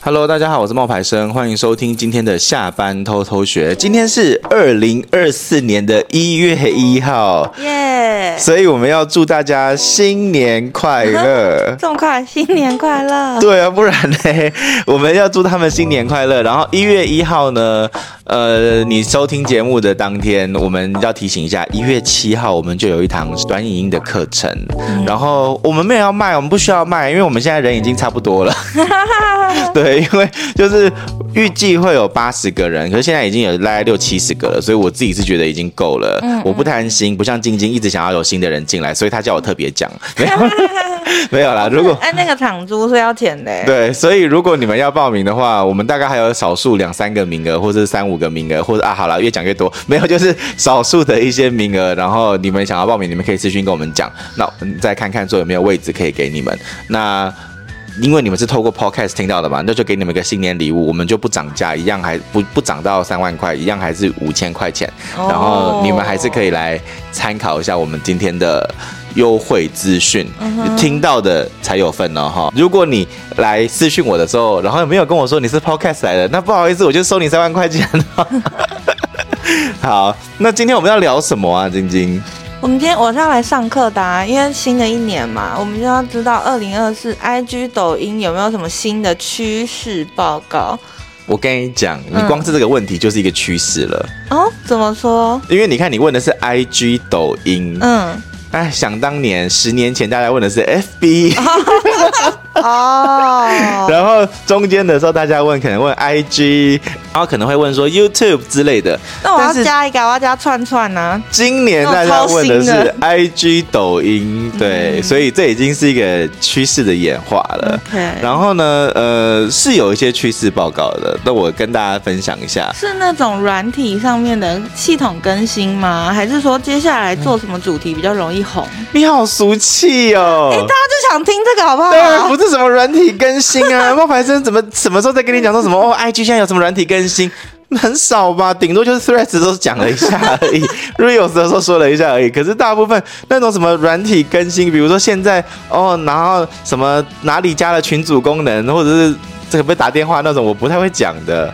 Hello，大家好，我是冒牌生，欢迎收听今天的下班偷偷学。今天是二零二四年的一月一号，耶.所以我们要祝大家新年快乐。这么快，新年快乐？对啊，不然呢？我们要祝他们新年快乐。然后一月一号呢，呃，你收听节目的当天，我们要提醒一下，一月七号我们就有一堂短影音的课程。嗯、然后我们没有要卖，我们不需要卖，因为我们现在人已经差不多了。对。因为就是预计会有八十个人，可是现在已经有大概六七十个了，所以我自己是觉得已经够了。嗯嗯，我不贪心，不像晶晶一直想要有新的人进来，所以他叫我特别讲，没有没有啦。如果哎，那个场租是要钱的。对，所以如果你们要报名的话，我们大概还有少数两三个名额，或者是三五个名额，或者啊，好了，越讲越多，没有，就是少数的一些名额。然后你们想要报名，你们可以私讯跟我们讲，那我们再看看说有没有位置可以给你们。那。因为你们是透过 Podcast 听到的嘛，那就给你们一个新年礼物，我们就不涨价，一样还不不涨到三万块，一样还是五千块钱。然后你们还是可以来参考一下我们今天的优惠资讯，听到的才有份哦哈。如果你来私讯我的时候，然后没有跟我说你是 Podcast 来的，那不好意思，我就收你三万块钱。好，那今天我们要聊什么啊，晶晶？我们今天我是要来上课的啊，因为新的一年嘛，我们就要知道二零二四 IG 抖音有没有什么新的趋势报告。我跟你讲，你光是这个问题就是一个趋势了。嗯。哦，怎么说？因为你看，你问的是 IG 抖音。嗯。哎，想当年，十年前大家问的是 FB。哦，然后中间的时候大家问可能问 IG，然后可能会问说 YouTube 之类的。那我要加一个，我要加串串呢、啊。今年大家问的是 IG 抖音，对，嗯、所以这已经是一个趋势的演化了。然后呢，呃，是有一些趋势报告的，那我跟大家分享一下。是那种软体上面的系统更新吗？还是说接下来做什么主题比较容易红？你好俗气哦！哎，大家就想听这个好不好？对啊，不是。什么软体更新啊？冒牌生怎么什么时候在跟你讲说什么？哦，IG 现在有什么软体更新？很少吧，顶多就是 Threads 都是讲了一下而已，Reels 的时候说了一下而已。可是大部分那种什么软体更新，比如说现在哦，然后什么哪里加了群组功能，或者是这个被打电话那种，我不太会讲的。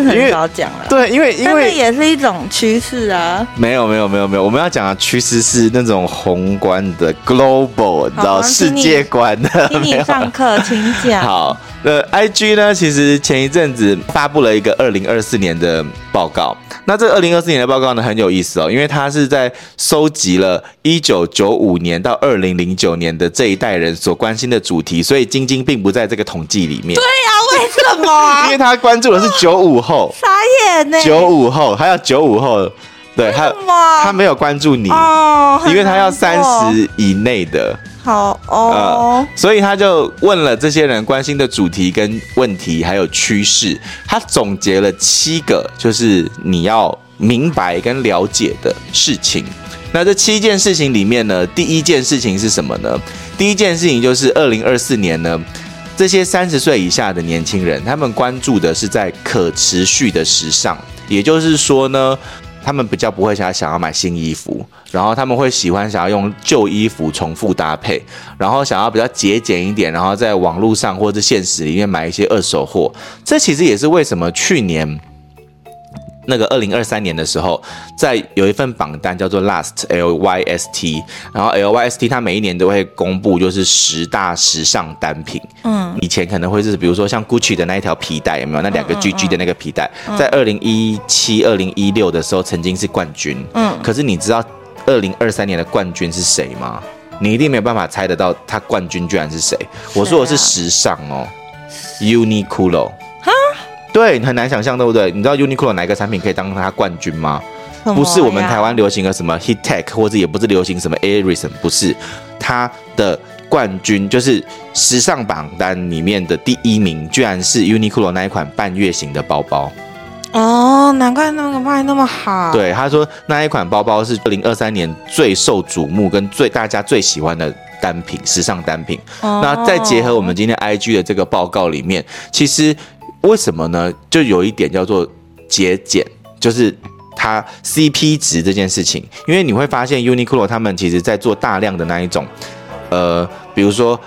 是很少讲了，对，因为因为也是一种趋势啊。没有没有没有没有，我们要讲的趋势是那种宏观的 global，你知道世界观的。听你上课，请讲。好，那，IG 呢，其实前一阵子发布了一个二零二四年的报告。那这二零二四年的报告呢，很有意思哦，因为它是在收集了一九九五年到二零零九年的这一代人所关心的主题，所以晶晶并不在这个统计里面。对呀、啊，为什么、啊？因为他关注的是九五后，傻眼呢。九五后还要九五后，对，他他没有关注你，哦、因为他要三十以内的。好哦、所以他就问了这些人关心的主题跟问题，还有趋势，他总结了七个，就是你要明白跟了解的事情。那这七件事情里面呢，第一件事情是什么呢？第一件事情就是二零二四年呢，这些三十岁以下的年轻人，他们关注的是在可持续的时尚，也就是说呢。他们比较不会想要想要买新衣服，然后他们会喜欢想要用旧衣服重复搭配，然后想要比较节俭一点，然后在网络上或者现实里面买一些二手货。这其实也是为什么去年那个二零二三年的时候，在有一份榜单叫做 Last L Y S T，然后 L Y S T 它每一年都会公布就是十大时尚单品。嗯，以前可能会是比如说像 Gucci 的那一条皮带有没有？那两个 GG 的那个皮带，在二零一七、二零一六的时候曾经是冠军。嗯，可是你知道二零二三年的冠军是谁吗？你一定没有办法猜得到，他冠军居然是谁？我说的是时尚哦，Uniqlo。对，你很难想象，对不对？你知道 Uniqlo 哪一个产品可以当它冠军吗？不是我们台湾流行的什么 Heattech，或者也不是流行什么 Airism，不是，它的冠军就是时尚榜单里面的第一名，居然是 Uniqlo 那一款半月形的包包。哦，难怪那个卖那么好。对，他说那一款包包是二零二三年最受瞩目跟最大家最喜欢的单品，时尚单品。哦、那再结合我们今天 IG 的这个报告里面，其实。为什么呢？就有一点叫做节俭，就是它 CP 值这件事情。因为你会发现 Uniqlo 他们其实在做大量的那一种，呃，比如说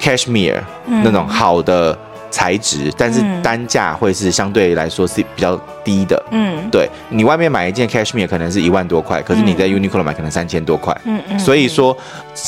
Cashmere 那种好的材质，但是单价会是相对来说是比较低的。嗯，对，你外面买一件 cashmere 可能是一万多块，可是你在 Uniqlo 买可能三千多块。嗯嗯，所以说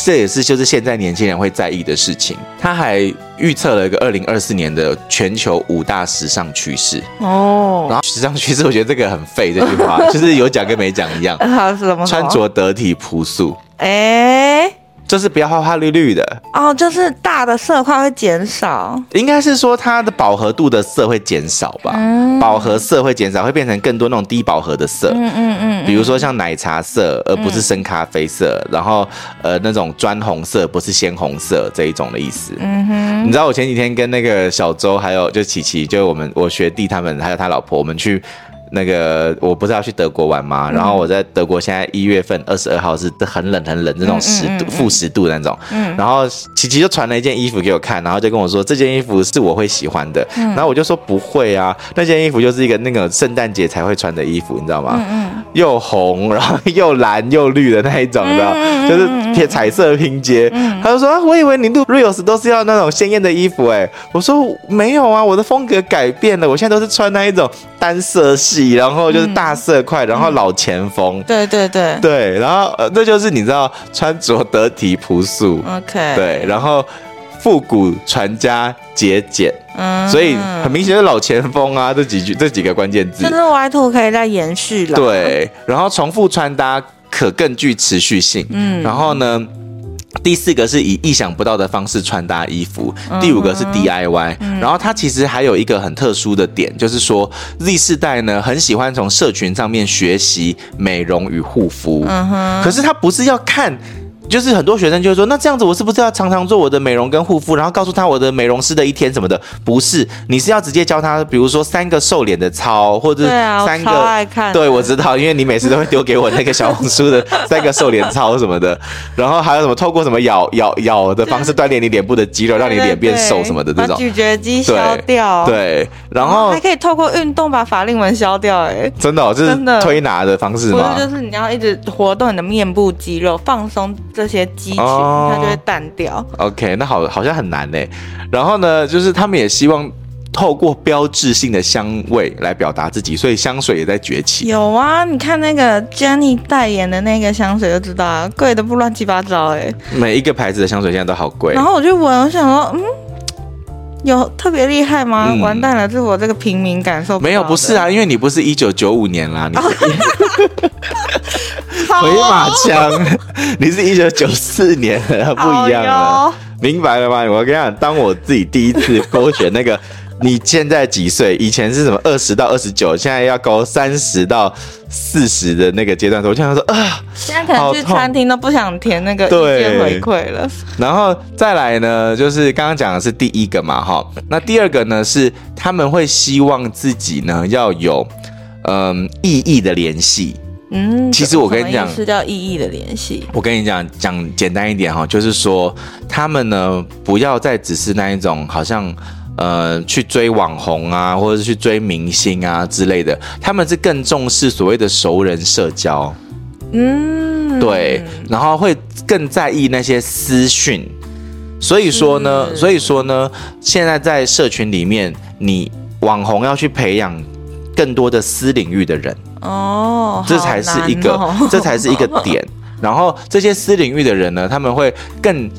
这也是就是现在年轻人会在意的事情。他还预测了一个二零二四年的全球五大时尚趋势。哦，然后时尚趋势，我觉得这个很废，这句话 就是有讲跟没讲一样。穿着得体朴素。哎。就是不要花花绿绿的。哦，就是大的色块会减少，应该是说它的饱和度的色会减少吧，嗯、饱和色会减少，会变成更多那种低饱和的色，嗯嗯嗯，比如说像奶茶色，而不是深咖啡色，嗯、然后呃那种砖红色不是鲜红色这一种的意思，嗯哼，你知道我前几天跟那个小周还有就琪琪，就我们我学弟他们还有他老婆，我们去。那个我不是要去德国玩吗？然后我在德国，现在一月份二十二号是很冷很冷那种十度负十度的那种。嗯。然后琪琪就传了一件衣服给我看，然后就跟我说这件衣服是我会喜欢的。嗯。然后我就说不会啊，那件衣服就是一个那个圣诞节才会穿的衣服，你知道吗？嗯嗯。又红，然后又蓝又绿的那一种，你知道，就是贴彩色拼接。嗯。他就说，啊我以为你录 reels 都是要那种鲜艳的衣服哎。我说没有啊，我的风格改变了，我现在都是穿那一种单色系。然后就是大色块，嗯、然后老前锋，对对对。对，然后呃，那就是你知道穿着得体朴素，OK，对，然后复古传家节俭，嗯，所以很明显是老前锋啊，这几句这几个关键字，就是 Y two 可以再延续了，对，然后重复穿搭可更具持续性，嗯，然后呢？第四个是以意想不到的方式穿搭衣服，第五个是 DIY，然后它其实还有一个很特殊的点，就是说 Z 世代呢很喜欢从社群上面学习美容与护肤，可是它不是要看。就是很多学生就会说，那这样子我是不是要常常做我的美容跟护肤，然后告诉他我的美容师的一天什么的？不是，你是要直接教他，比如说三个瘦脸的操，或者是三个，对，啊、我超爱看，对，我知道，因为你每次都会丢给我那个小红书的三个瘦脸操什么的，然后还有什么透过什么咬咬咬的方式锻炼你脸部的肌肉，让你脸变瘦什么的这种，咀嚼肌消掉，对，对，然后还可以透过运动把法令纹消掉，哎，真的，哦，就是推拿的方式吗？不是，就是你要一直活动你的面部肌肉，放松。这些肌群，它就会淡掉。OK，那好，好像很难呢。然后呢，就是他们也希望透过标志性的香味来表达自己，所以香水也在崛起。有啊，你看那个 Jennie 代言的那个香水就知道啊，贵的不乱七八糟哎。每一个牌子的香水现在都好贵。然后我就闻，我想说，嗯，有特别厉害吗？嗯、完蛋了，是我这个平民感受不没有，不是啊，因为你不是一九九五年啦，你。回马枪，你是一九九四年的，不一样了，明白了吗？我跟你讲，当我自己第一次勾选那个，你现在几岁？以前是什么二十到二十九，现在要勾三十到四十的那个阶段，我现在说啊，现在可能去餐厅都不想填那个意见回馈了。然后再来呢，就是刚刚讲的是第一个嘛，哈，那第二个呢是他们会希望自己呢要有嗯意义的联系。嗯，其实我跟你讲，是叫意义的联系。我跟你讲，讲简单一点哈，就是说他们呢，不要再只是那一种好像呃去追网红啊，或者是去追明星啊之类的，他们是更重视所谓的熟人社交。嗯，对，然后会更在意那些私讯。所以说呢，所以说呢，现在在社群里面，你网红要去培养更多的私领域的人。哦，这才是一个，哦、这才是一个点。然后这些私领域的人呢，他们会更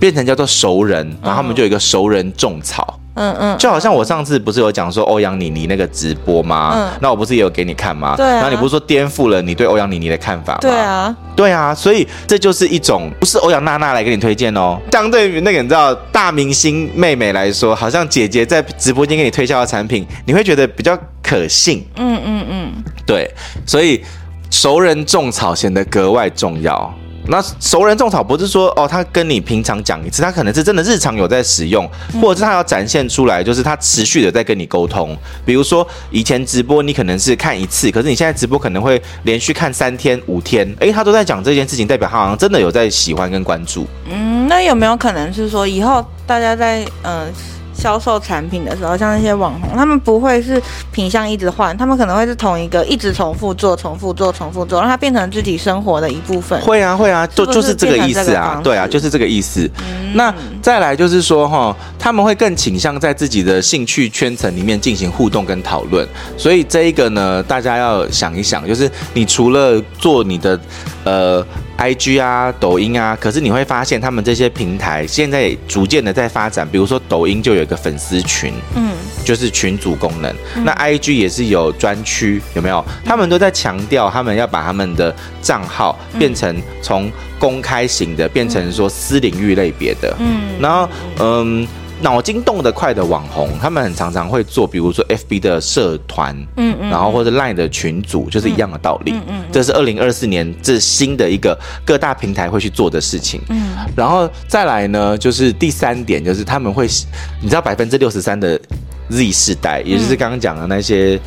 变成叫做熟人，然后他们就有一个熟人种草。嗯嗯，就好像我上次不是有讲说欧阳妮妮那个直播吗？嗯，那我不是也有给你看吗？对、啊。然后你不是说颠覆了你对欧阳妮妮的看法吗？对啊，对啊。所以这就是一种，不是欧阳娜娜来给你推荐哦。相对于那个你知道大明星妹妹来说，好像姐姐在直播间给你推销的产品，你会觉得比较可信。嗯嗯嗯，对。所以熟人种草显得格外重要。那熟人种草不是说哦，他跟你平常讲一次，他可能是真的日常有在使用，或者是他要展现出来，就是他持续的在跟你沟通。比如说以前直播你可能是看一次，可是你现在直播可能会连续看三天五天，诶，他都在讲这件事情，代表他好像真的有在喜欢跟关注。嗯，那有没有可能是说以后大家在嗯？呃销售产品的时候，像那些网红，他们不会是品相一直换，他们可能会是同一个一直重复做、重复做、重复做，让它变成自己生活的一部分。会啊，会啊，就就是这个意思啊，对啊，就是这个意思。嗯、那再来就是说哈，他们会更倾向在自己的兴趣圈层里面进行互动跟讨论。所以这一个呢，大家要想一想，就是你除了做你的呃 IG 啊、抖音啊，可是你会发现他们这些平台现在也逐渐的在发展。比如说抖音就有一个粉丝群，嗯，就是群组功能。嗯、那 IG 也是有专区，有没有？他们都在强调，他们要把他们的账号变成从公开型的变成说私领域类别的，嗯，然后嗯，脑筋动得快的网红，他们很常常会做，比如说 FB 的社团，嗯嗯，然后或者 Line 的群组，就是一样的道理，嗯嗯，这是二零二四年这新的一个各大平台会去做的事情，嗯，然后再来呢，就是第三点，就是他们会，你知道百分之六十三的 Z 世代，也就是刚刚讲的那些。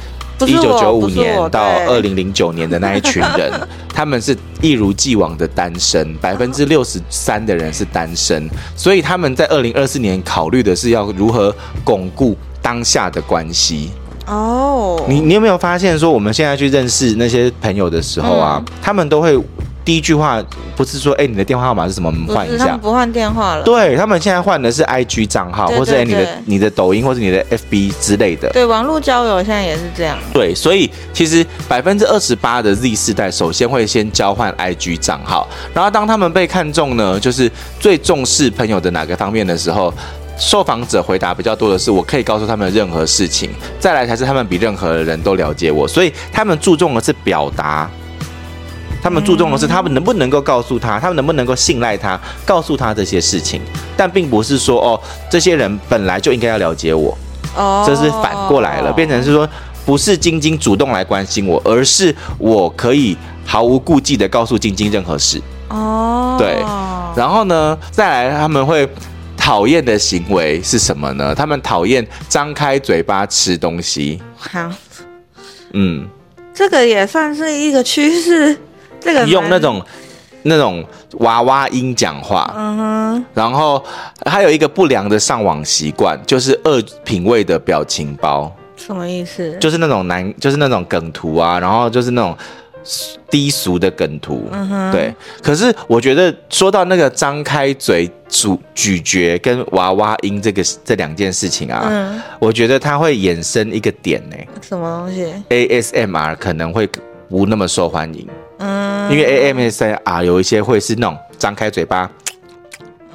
一九九五年到二零零九年的那一群人，他们是一如既往的单身，百分之六十三的人是单身，所以他们在二零二四年考虑的是要如何巩固当下的关系。哦，你你有没有发现说，我们现在去认识那些朋友的时候啊，他们都会。第一句话不是说，哎、欸，你的电话号码是什么？我们换一下。他们不换电话了。对，他们现在换的是 IG 账号，或者哎，你的你的抖音或者你的 FB 之类的。对，网络交友现在也是这样。对，所以其实百分之二十八的 Z 世代首先会先交换 IG 账号，然后当他们被看中呢，就是最重视朋友的哪个方面的时候，受访者回答比较多的是，我可以告诉他们任何事情。再来才是他们比任何人都了解我，所以他们注重的是表达。他们注重的是他们能不能够告诉他，他们能不能够信赖他，告诉他这些事情，但并不是说哦，这些人本来就应该要了解我，哦，这是反过来了，变成是说不是晶晶主动来关心我，而是我可以毫无顾忌的告诉晶晶任何事，哦，对，然后呢，再来他们会讨厌的行为是什么呢？他们讨厌张开嘴巴吃东西，好，嗯，这个也算是一个趋势。这个用那种那种娃娃音讲话，嗯哼，然后还有一个不良的上网习惯，就是恶品味的表情包。什么意思？就是那种男，就是那种梗图啊，然后就是那种低俗的梗图。嗯哼，对。可是我觉得说到那个张开嘴咀咀嚼跟娃娃音这个这两件事情啊，嗯，我觉得它会衍生一个点呢。什么东西？ASMR 可能会不那么受欢迎。嗯，因为 ASMR 有一些会是那种张开嘴巴，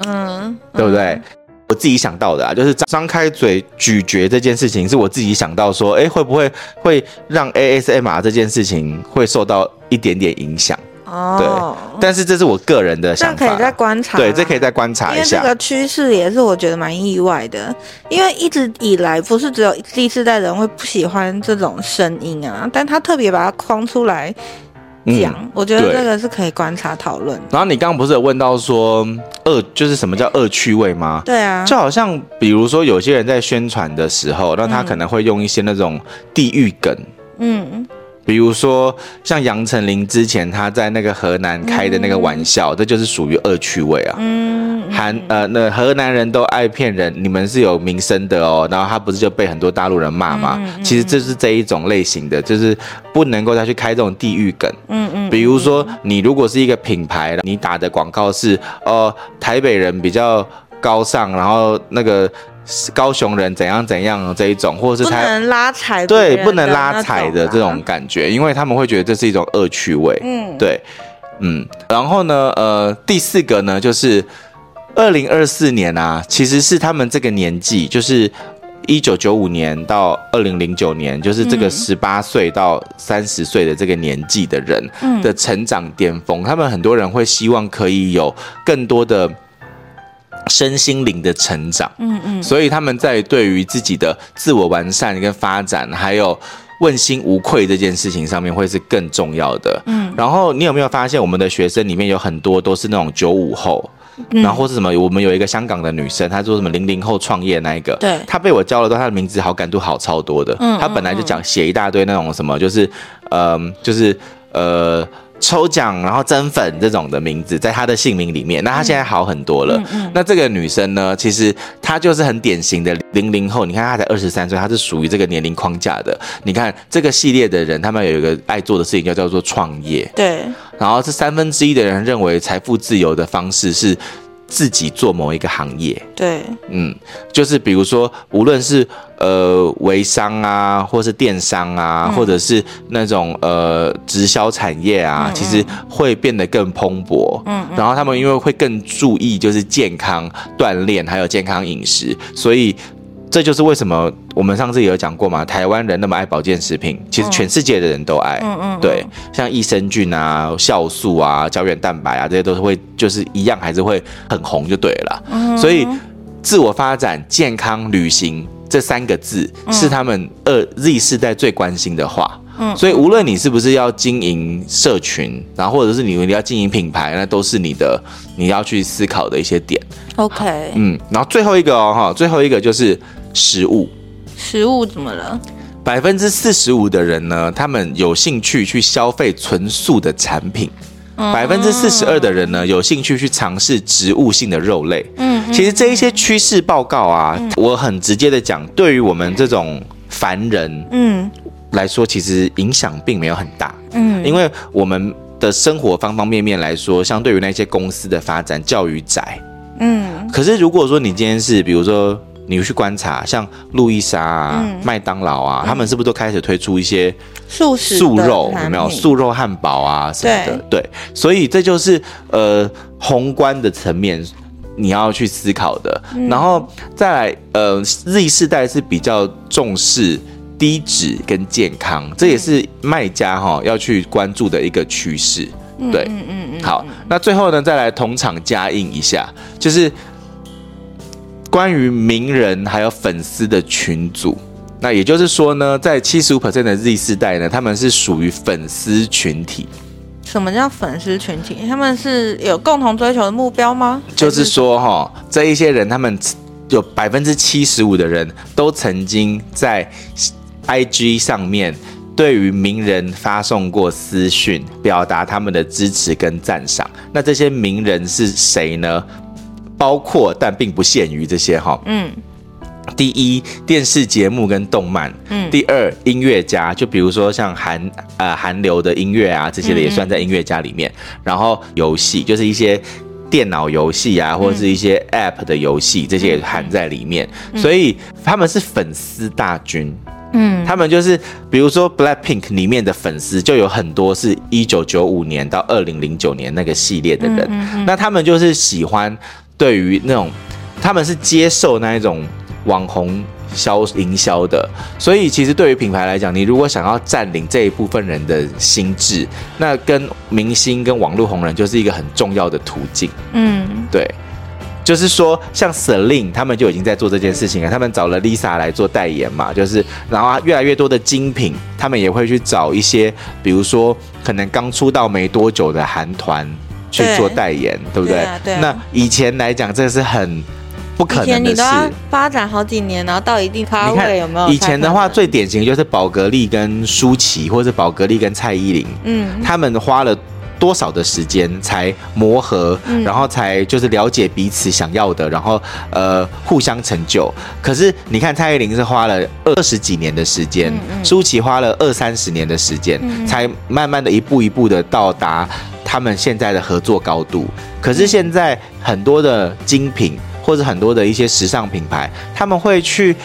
嗯，对不对？嗯、我自己想到的啊，就是张开嘴咀嚼这件事情，是我自己想到说，哎，会不会会让 ASMR 这件事情会受到一点点影响？哦，对，但是这是我个人的想法，可以再观察，对，这可以再观察一下。因为这个趋势也是我觉得蛮意外的，因为一直以来不是只有第四代人会不喜欢这种声音啊，但他特别把它框出来。讲，嗯、我觉得这个是可以观察讨论。然后你刚刚不是有问到说恶，就是什么叫恶趣味吗？对啊，就好像比如说有些人在宣传的时候，那他可能会用一些那种地域梗，嗯。比如说，像杨丞琳之前他在那个河南开的那个玩笑，嗯、这就是属于恶趣味啊。嗯，韩呃，那河南人都爱骗人，你们是有名声的哦。然后他不是就被很多大陆人骂吗？嗯、其实这是这一种类型的，就是不能够再去开这种地域梗。嗯嗯。比如说，你如果是一个品牌，你打的广告是哦、呃，台北人比较高尚，然后那个。高雄人怎样怎样这一种，或者是他不能拉踩，对，不能拉踩的这种感觉，因为他们会觉得这是一种恶趣味。嗯，对，嗯，然后呢，呃，第四个呢，就是二零二四年啊，其实是他们这个年纪，就是一九九五年到二零零九年，就是这个十八岁到三十岁的这个年纪的人的成长巅峰。他们很多人会希望可以有更多的。身心灵的成长，嗯嗯，所以他们在对于自己的自我完善跟发展，还有问心无愧这件事情上面，会是更重要的。嗯，然后你有没有发现，我们的学生里面有很多都是那种九五后，然后或是什么？我们有一个香港的女生，她说什么零零后创业那一个，对，她被我教了之后，她的名字好感度好超多的。嗯，她本来就讲写一大堆那种什么，就是，嗯，就是呃。抽奖然后增粉这种的名字，在她的姓名里面，那她现在好很多了。嗯嗯嗯、那这个女生呢，其实她就是很典型的零零后。你看她才二十三岁，她是属于这个年龄框架的。你看这个系列的人，他们有一个爱做的事情，叫叫做创业。对。然后这三分之一的人认为财富自由的方式是自己做某一个行业。对，嗯，就是比如说，无论是呃微商啊，或是电商啊，嗯、或者是那种呃直销产业啊，嗯嗯其实会变得更蓬勃。嗯，嗯，然后他们因为会更注意就是健康锻炼，还有健康饮食，所以。这就是为什么我们上次也有讲过嘛，台湾人那么爱保健食品，其实全世界的人都爱。嗯嗯。对，像益生菌啊、酵素啊、胶原蛋白啊，这些都是会就是一样，还是会很红就对了。嗯。所以，自我发展、健康、旅行这三个字是他们二 Z 世代最关心的话。嗯。所以，无论你是不是要经营社群，然后或者是你你要经营品牌，那都是你的你要去思考的一些点。OK。嗯，然后最后一个哦哈，最后一个就是。食物，食物怎么了？百分之四十五的人呢，他们有兴趣去消费纯素的产品。百分之四十二的人呢，有兴趣去尝试植物性的肉类。嗯，其实这一些趋势报告啊，嗯、我很直接的讲，对于我们这种凡人，嗯，来说，其实影响并没有很大。嗯，因为我们的生活方方面面来说，相对于那些公司的发展，教育窄。嗯，可是如果说你今天是，比如说。你去观察，像路易莎啊、麦当劳啊，他们是不是都开始推出一些素食素肉？有没有素肉汉堡啊什么的？对，所以这就是呃宏观的层面你要去思考的。然后再来，呃，Z 世代是比较重视低脂跟健康，这也是卖家哈要去关注的一个趋势。对，嗯嗯嗯。好，那最后呢，再来同场加映一下，就是。关于名人还有粉丝的群组，那也就是说呢，在七十五 percent 的 Z 世代呢，他们是属于粉丝群体。什么叫粉丝群体？他们是有共同追求的目标吗？就是说哈，这一些人，他们有百分之七十五的人都曾经在 IG 上面对于名人发送过私讯，表达他们的支持跟赞赏。那这些名人是谁呢？包括但并不限于这些哈，嗯，第一电视节目跟动漫，嗯，第二音乐家，就比如说像韩呃韩流的音乐啊这些的也算在音乐家里面，嗯、然后游戏就是一些电脑游戏啊或者是一些 App 的游戏，这些也含在里面，嗯、所以他们是粉丝大军，嗯，他们就是比如说 Blackpink 里面的粉丝就有很多是一九九五年到二零零九年那个系列的人，嗯嗯嗯，那他们就是喜欢。对于那种，他们是接受那一种网红销营销的，所以其实对于品牌来讲，你如果想要占领这一部分人的心智，那跟明星跟网络红人就是一个很重要的途径。嗯，对，就是说像 Celine 他们就已经在做这件事情了，他们找了 Lisa 来做代言嘛，就是然后越来越多的精品，他们也会去找一些，比如说可能刚出道没多久的韩团。去做代言，对，对不对？对啊对啊，那以前来讲，这是很不可能的事。你都要发展好几年，然后到一定咖位有没有？以前的话，最典型的就是宝格丽跟舒淇，或者宝格丽跟蔡依林，嗯，他们花了。多少的时间才磨合，嗯、然后才就是了解彼此想要的，然后呃互相成就。可是你看蔡依林是花了二十几年的时间，嗯嗯、舒淇花了二三十年的时间，嗯、才慢慢的一步一步的到达他们现在的合作高度。可是现在很多的精品或者很多的一些时尚品牌，他们会去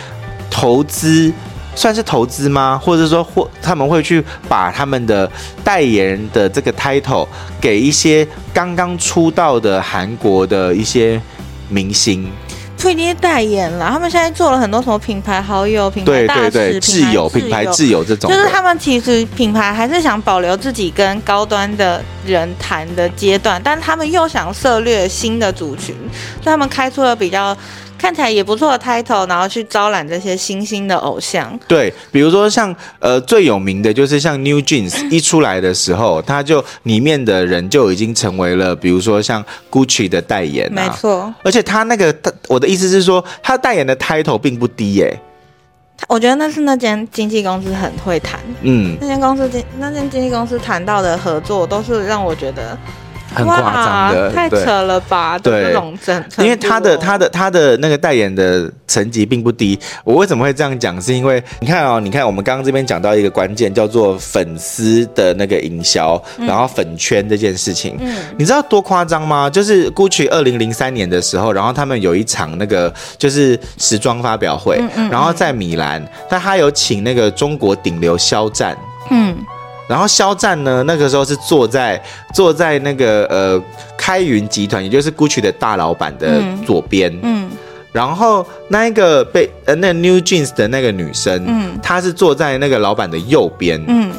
投资。算是投资吗？或者说，或他们会去把他们的代言的这个 title 给一些刚刚出道的韩国的一些明星，不一定代言了。他们现在做了很多什么品牌好友、品牌大使、对对对挚友、品牌挚友这种，就是他们其实品牌还是想保留自己跟高端的人谈的阶段，但他们又想涉猎新的族群，所以他们开出了比较。看起来也不错的 title，然后去招揽这些新兴的偶像。对，比如说像呃最有名的就是像 New Jeans 一出来的时候，他就里面的人就已经成为了，比如说像 Gucci 的代言啊。没错。而且他那个，我的意思是说，他代言的 title 并不低耶。我觉得那是那间经纪公司很会谈。嗯。那间公司经那间经纪公司谈到的合作，都是让我觉得。很夸张的，太扯了吧？对，这种因为他的他的他的那个代言的层级并不低。我为什么会这样讲？是因为你看哦，你看我们刚刚这边讲到一个关键，叫做粉丝的那个营销，然后粉圈这件事情，嗯，你知道多夸张吗？就是 Gucci 二零零三年的时候，然后他们有一场那个就是时装发表会，然后在米兰，但他有请那个中国顶流肖战，嗯。然后肖战呢，那个时候是坐在坐在那个呃开云集团，也就是 Gucci 的大老板的左边。嗯。嗯然后那一个被呃那 New Jeans 的那个女生，嗯，她是坐在那个老板的右边。嗯。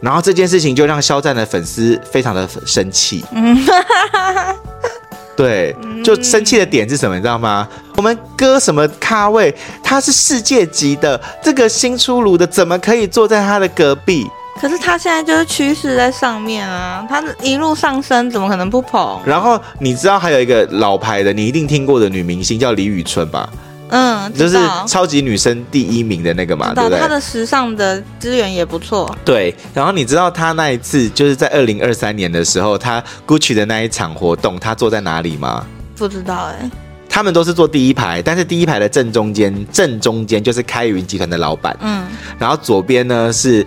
然后这件事情就让肖战的粉丝非常的生气。嗯。对，就生气的点是什么？你知道吗？我们哥什么咖位？他是世界级的，这个新出炉的怎么可以坐在他的隔壁？可是她现在就是趋势在上面啊，她一路上升，怎么可能不捧？然后你知道还有一个老牌的，你一定听过的女明星叫李宇春吧？嗯，就是超级女生第一名的那个嘛，对不对？她的时尚的资源也不错。对，然后你知道她那一次就是在二零二三年的时候，她 Gucci 的那一场活动，她坐在哪里吗？不知道哎、欸。他们都是坐第一排，但是第一排的正中间，正中间就是开云集团的老板。嗯，然后左边呢是。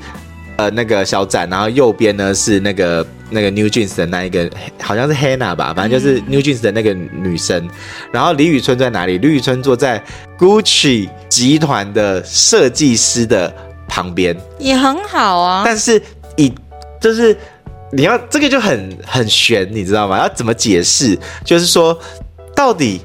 呃，那个肖战，然后右边呢是那个那个 New Jeans 的那一个，好像是 Hannah 吧，反正就是 New Jeans 的那个女生。然后李宇春在哪里？李宇春坐在 Gucci 集团的设计师的旁边，也很好啊。但是以就是你要这个就很很悬，你知道吗？要怎么解释？就是说到底。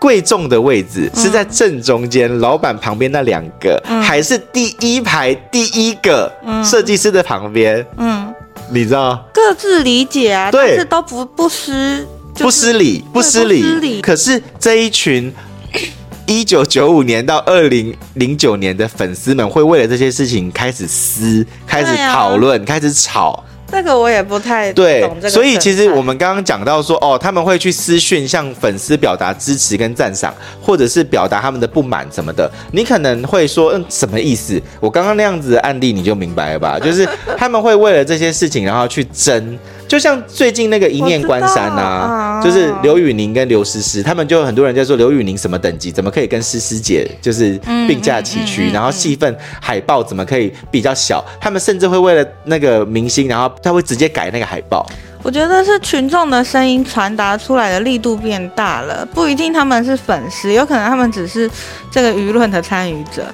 贵重的位置是在正中间，嗯、老板旁边那两个，嗯、还是第一排第一个设计师的旁边？嗯，你知道？各自理解啊，对，但是都不不失、就是、不失礼，不失礼。失礼。可是这一群 一九九五年到二零零九年的粉丝们，会为了这些事情开始撕，开始讨论，开始吵。这个我也不太对，所以其实我们刚刚讲到说，哦，他们会去私讯向粉丝表达支持跟赞赏，或者是表达他们的不满什么的。你可能会说，嗯，什么意思？我刚刚那样子的案例你就明白了吧？就是他们会为了这些事情，然后去争。就像最近那个一念关山呐、啊，就是刘宇宁跟刘诗诗，他们就很多人在说刘宇宁什么等级，怎么可以跟诗诗姐就是并驾齐驱？然后戏份海报怎么可以比较小？他们甚至会为了那个明星，然后他会直接改那个海报。我觉得是群众的声音传达出来的力度变大了，不一定他们是粉丝，有可能他们只是这个舆论的参与者。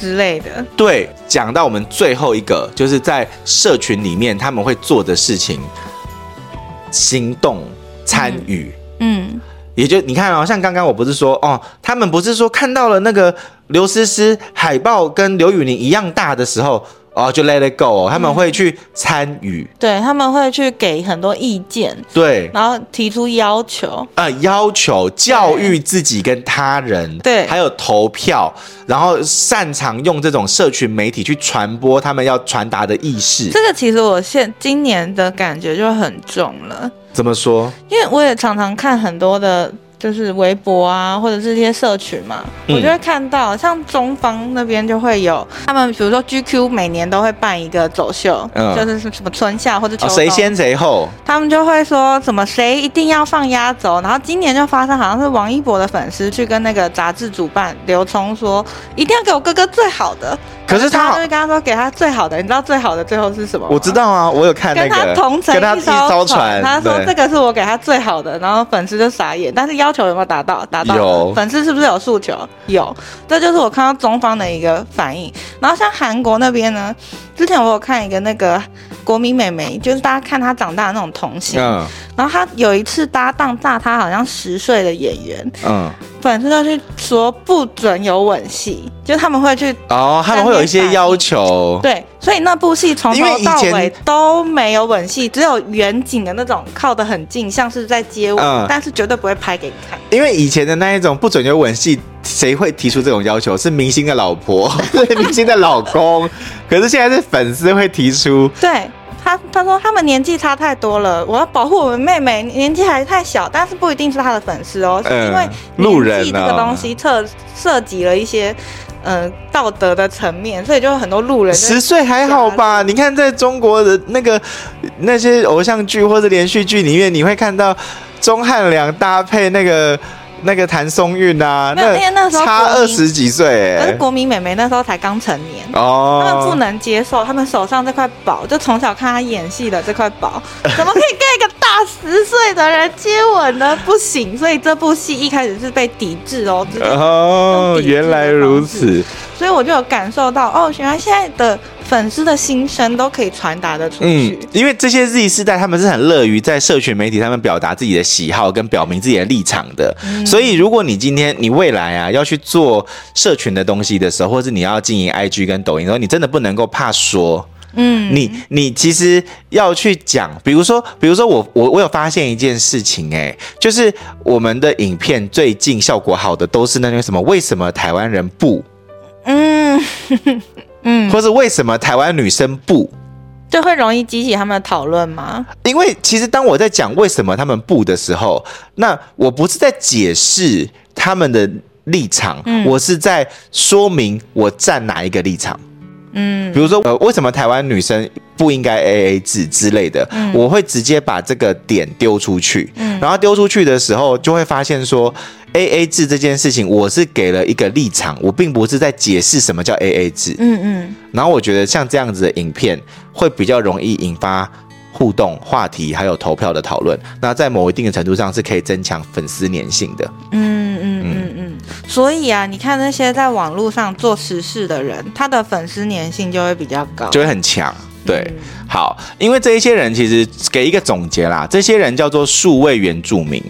之类的，对，讲到我们最后一个，就是在社群里面他们会做的事情，行动参与，嗯，嗯也就你看哦，像刚刚我不是说哦，他们不是说看到了那个刘诗诗海报跟刘宇宁一样大的时候。哦，就 let it go，哦，他们会去参与，嗯，对，他们会去给很多意见，对，然后提出要求，呃，要求教育自己跟他人，对，还有投票，然后擅长用这种社群媒体去传播他们要传达的意识。这个其实我现今年的感觉就很重了。怎么说？因为我也常常看很多的。就是微博啊，或者是一些社群嘛，嗯、我就会看到，像中方那边就会有他们，比如说 GQ 每年都会办一个走秀，嗯、就是什么春夏或者秋冬，谁、哦、先谁后，他们就会说什么谁一定要放压轴，然后今年就发生好像是王一博的粉丝去跟那个杂志主办刘聪说，一定要给我哥哥最好的。可是他，就是跟他说给他最好的，你知道最好的最后是什么吗？我知道啊，我有看那个。跟他同乘一艘船，他说这个是我给他最好的，然后粉丝就傻眼。但是要求有没有达到？达到。有。粉丝是不是有诉求？有。这就是我看到中方的一个反应。然后像韩国那边呢，之前我有看一个那个国民美眉，就是大家看她长大的那种童星。嗯。然后她有一次搭档大她好像十岁的演员。嗯。粉丝就去说不准有吻戏，就他们会去哦，他们会有一些要求。对，所以那部戏从头到尾都没有吻戏，只有远景的那种靠得很近，像是在接吻，嗯、但是绝对不会拍给你看。因为以前的那一种不准有吻戏，谁会提出这种要求？是明星的老婆，对明星的老公。可是现在是粉丝会提出。对。他他说他们年纪差太多了，我要保护我们妹妹，年纪还太小，但是不一定是他的粉丝哦，是因为路人这个东西涉涉及了一些呃道德的层面，所以就有很多路人。十岁还好吧？你看在中国的那个那些偶像剧或者连续剧里面，你会看到钟汉良搭配那个。那个谭松韵啊，那那时候差二十几岁，可是国民美眉那时候才刚成年哦，他们不能接受他们手上这块宝，就从小看她演戏的这块宝，怎么可以跟一个大十岁的人接吻呢？不行，所以这部戏一开始是被抵制哦。哦，原来如此。所以我就有感受到，哦，原来现在的粉丝的心声都可以传达的出去。嗯，因为这些 Z 世代他们是很乐于在社群媒体上面表达自己的喜好跟表明自己的立场的。嗯、所以，如果你今天你未来啊要去做社群的东西的时候，或是你要经营 IG 跟抖音的时候，你真的不能够怕说。嗯，你你其实要去讲，比如说，比如说我我我有发现一件事情，哎，就是我们的影片最近效果好的都是那个什么？为什么台湾人不？嗯嗯，或是为什么台湾女生不，就会容易激起他们的讨论吗？因为其实当我在讲为什么他们不的时候，那我不是在解释他们的立场，嗯、我是在说明我站哪一个立场。嗯，比如说呃，为什么台湾女生不应该 AA 制之类的，嗯、我会直接把这个点丢出去，嗯、然后丢出去的时候就会发现说。A A 制这件事情，我是给了一个立场，我并不是在解释什么叫 A A 制。嗯嗯。然后我觉得像这样子的影片，会比较容易引发互动话题，还有投票的讨论。那在某一定的程度上，是可以增强粉丝粘性的。嗯嗯嗯嗯。所以啊，你看那些在网络上做实事的人，他的粉丝粘性就会比较高，就会很强。对，好，因为这一些人其实给一个总结啦，这些人叫做数位原住民。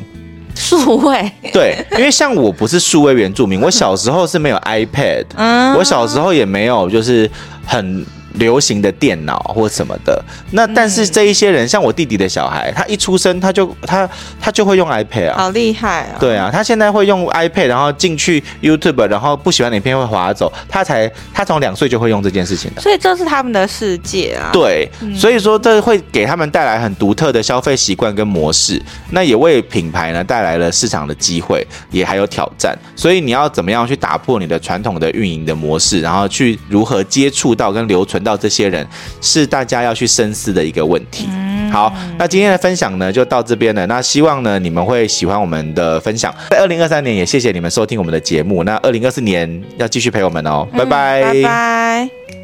数位对，因为像我不是数位原住民，我小时候是没有 iPad，嗯，我小时候也没有就是很。流行的电脑或什么的，那但是这一些人，像我弟弟的小孩，他一出生他就他他就会用 iPad 啊，好厉害啊！对啊，他现在会用 iPad，然后进去 YouTube，然后不喜欢哪片会划走，他才他从两岁就会用这件事情的，所以这是他们的世界啊。对，所以说这会给他们带来很独特的消费习惯跟模式，那也为品牌呢带来了市场的机会，也还有挑战。所以你要怎么样去打破你的传统的运营的模式，然后去如何接触到跟留存。到这些人是大家要去深思的一个问题。好，那今天的分享呢就到这边了。那希望呢你们会喜欢我们的分享。在二零二三年也谢谢你们收听我们的节目。那二零二四年要继续陪我们哦，拜拜，拜拜。